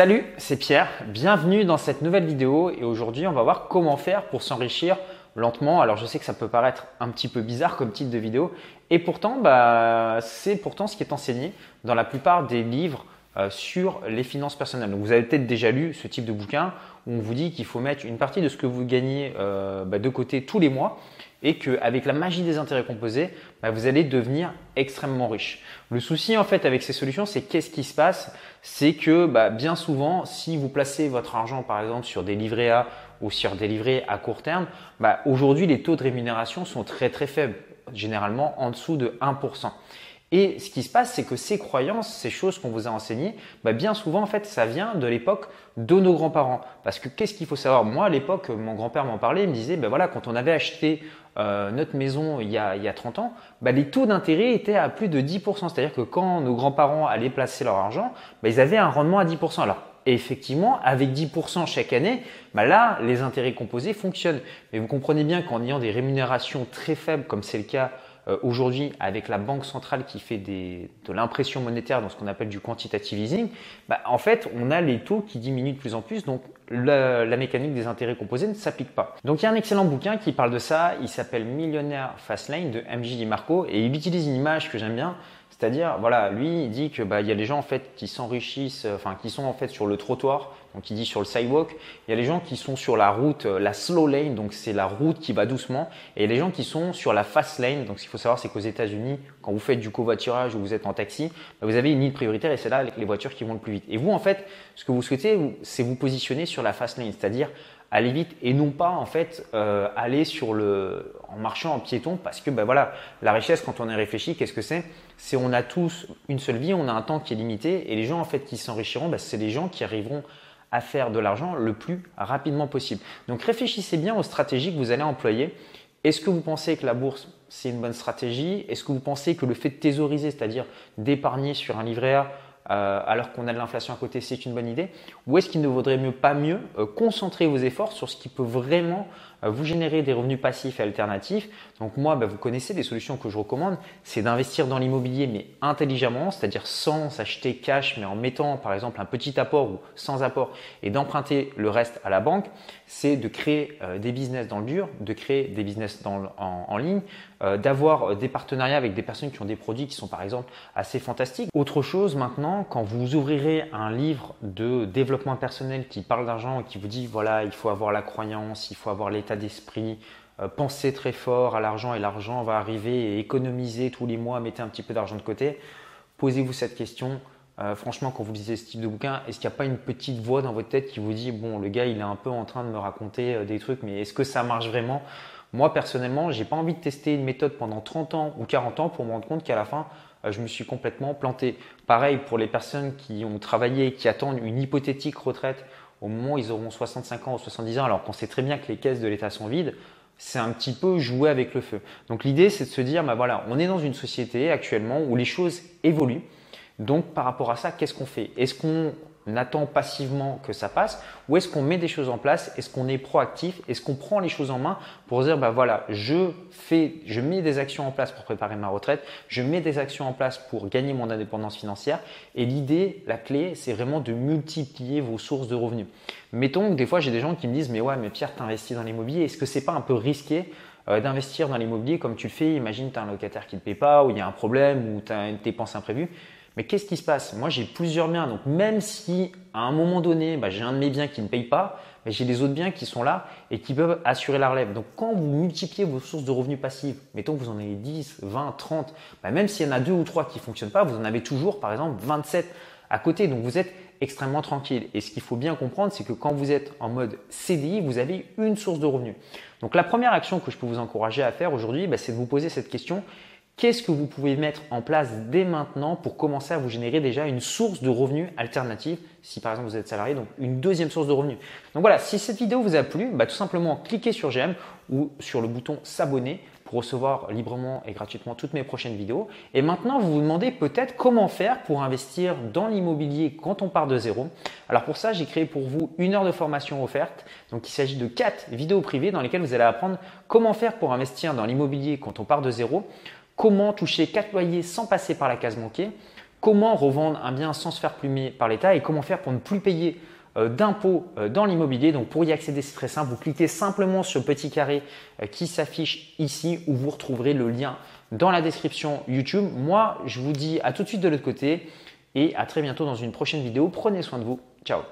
Salut, c'est Pierre, bienvenue dans cette nouvelle vidéo et aujourd'hui on va voir comment faire pour s'enrichir lentement. Alors je sais que ça peut paraître un petit peu bizarre comme titre de vidéo et pourtant bah, c'est pourtant ce qui est enseigné dans la plupart des livres euh, sur les finances personnelles. Donc vous avez peut-être déjà lu ce type de bouquin où on vous dit qu'il faut mettre une partie de ce que vous gagnez euh, bah, de côté tous les mois et qu'avec la magie des intérêts composés, bah, vous allez devenir extrêmement riche. Le souci en fait avec ces solutions, c'est qu'est-ce qui se passe? C'est que bah, bien souvent, si vous placez votre argent par exemple sur des livrets A ou sur des livrets à court terme, bah, aujourd'hui les taux de rémunération sont très très faibles, généralement en dessous de 1%. Et ce qui se passe, c'est que ces croyances, ces choses qu'on vous a enseignées, bah bien souvent, en fait, ça vient de l'époque de nos grands-parents. Parce que qu'est-ce qu'il faut savoir? Moi, à l'époque, mon grand-père m'en parlait, il me disait, ben voilà, quand on avait acheté euh, notre maison il y, a, il y a 30 ans, bah, les taux d'intérêt étaient à plus de 10%. C'est-à-dire que quand nos grands-parents allaient placer leur argent, bah, ils avaient un rendement à 10%. Alors, effectivement, avec 10% chaque année, bah là, les intérêts composés fonctionnent. Mais vous comprenez bien qu'en ayant des rémunérations très faibles, comme c'est le cas euh, aujourd'hui avec la banque centrale qui fait de l'impression monétaire dans ce qu'on appelle du quantitative easing, bah, en fait, on a les taux qui diminuent de plus en plus, donc la, la mécanique des intérêts composés ne s'applique pas. Donc il y a un excellent bouquin qui parle de ça, il s'appelle Millionnaire Fastlane de MJ DiMarco et il utilise une image que j'aime bien, c'est-à-dire, voilà, lui, il dit que bah, il y a les gens en fait qui s'enrichissent, euh, enfin qui sont en fait sur le trottoir, donc il dit sur le sidewalk. Il y a les gens qui sont sur la route, euh, la slow lane, donc c'est la route qui va doucement, et les gens qui sont sur la fast lane. Donc ce qu'il faut savoir, c'est qu'aux États-Unis, quand vous faites du covoiturage ou vous êtes en taxi, bah, vous avez une ligne prioritaire et c'est là les voitures qui vont le plus vite. Et vous, en fait, ce que vous souhaitez, c'est vous positionner sur la fast lane, c'est-à-dire aller vite et non pas en fait euh, aller sur le en marchant en piéton parce que ben voilà la richesse quand on est réfléchi qu'est-ce que c'est? C'est on a tous une seule vie on a un temps qui est limité et les gens en fait qui s'enrichiront ben, c'est les gens qui arriveront à faire de l'argent le plus rapidement possible. Donc réfléchissez bien aux stratégies que vous allez employer. Est-ce que vous pensez que la bourse c'est une bonne stratégie? Est-ce que vous pensez que le fait de thésauriser c'est-à-dire d'épargner sur un livret A euh, alors qu'on a de l'inflation à côté, c'est une bonne idée. Ou est-ce qu'il ne vaudrait mieux pas mieux euh, concentrer vos efforts sur ce qui peut vraiment euh, vous générer des revenus passifs et alternatifs? Donc moi, bah, vous connaissez les solutions que je recommande, c'est d'investir dans l'immobilier mais intelligemment, c'est-à-dire sans s'acheter cash mais en mettant par exemple un petit apport ou sans apport et d'emprunter le reste à la banque. C'est de créer des business dans le dur, de créer des business en, ligne, d'avoir des partenariats avec des personnes qui ont des produits qui sont par exemple assez fantastiques. Autre chose maintenant, quand vous ouvrirez un livre de développement personnel qui parle d'argent et qui vous dit voilà, il faut avoir la croyance, il faut avoir l'état d'esprit, euh, penser très fort à l'argent et l'argent va arriver et économiser tous les mois, mettez un petit peu d'argent de côté, posez-vous cette question. Euh, franchement, quand vous lisez ce type de bouquin, est-ce qu'il n'y a pas une petite voix dans votre tête qui vous dit bon, le gars, il est un peu en train de me raconter euh, des trucs, mais est-ce que ça marche vraiment? Moi, personnellement, j'ai pas envie de tester une méthode pendant 30 ans ou 40 ans pour me rendre compte qu'à la fin, euh, je me suis complètement planté. Pareil pour les personnes qui ont travaillé et qui attendent une hypothétique retraite au moment où ils auront 65 ans ou 70 ans, alors qu'on sait très bien que les caisses de l'État sont vides, c'est un petit peu jouer avec le feu. Donc l'idée, c'est de se dire, bah voilà, on est dans une société actuellement où les choses évoluent. Donc par rapport à ça, qu'est-ce qu'on fait? Est-ce qu'on attend passivement que ça passe ou est-ce qu'on met des choses en place? Est-ce qu'on est proactif? Est-ce qu'on prend les choses en main pour dire bah voilà, je fais, je mets des actions en place pour préparer ma retraite, je mets des actions en place pour gagner mon indépendance financière et l'idée, la clé, c'est vraiment de multiplier vos sources de revenus. Mettons que des fois j'ai des gens qui me disent mais ouais mais Pierre, tu investis dans l'immobilier, est-ce que c'est pas un peu risqué euh, d'investir dans l'immobilier comme tu le fais? Imagine tu as un locataire qui ne paie pas ou il y a un problème ou tu as une dépense imprévue. Mais qu'est-ce qui se passe? Moi, j'ai plusieurs biens. Donc, même si à un moment donné, bah, j'ai un de mes biens qui ne paye pas, j'ai les autres biens qui sont là et qui peuvent assurer la relève. Donc, quand vous multipliez vos sources de revenus passifs, mettons que vous en avez 10, 20, 30, même s'il y en a deux ou trois qui ne fonctionnent pas, vous en avez toujours, par exemple, 27 à côté. Donc, vous êtes extrêmement tranquille. Et ce qu'il faut bien comprendre, c'est que quand vous êtes en mode CDI, vous avez une source de revenus. Donc, la première action que je peux vous encourager à faire aujourd'hui, bah, c'est de vous poser cette question Qu'est-ce que vous pouvez mettre en place dès maintenant pour commencer à vous générer déjà une source de revenus alternative si par exemple vous êtes salarié, donc une deuxième source de revenus. Donc voilà, si cette vidéo vous a plu, bah, tout simplement cliquez sur j'aime ou sur le bouton s'abonner pour recevoir librement et gratuitement toutes mes prochaines vidéos. Et maintenant, vous vous demandez peut-être comment faire pour investir dans l'immobilier quand on part de zéro. Alors pour ça, j'ai créé pour vous une heure de formation offerte. Donc il s'agit de quatre vidéos privées dans lesquelles vous allez apprendre comment faire pour investir dans l'immobilier quand on part de zéro comment toucher 4 loyers sans passer par la case manquée, comment revendre un bien sans se faire plumer par l'État et comment faire pour ne plus payer euh, d'impôts euh, dans l'immobilier. Donc pour y accéder, c'est très simple. Vous cliquez simplement sur le petit carré euh, qui s'affiche ici où vous retrouverez le lien dans la description YouTube. Moi, je vous dis à tout de suite de l'autre côté et à très bientôt dans une prochaine vidéo. Prenez soin de vous. Ciao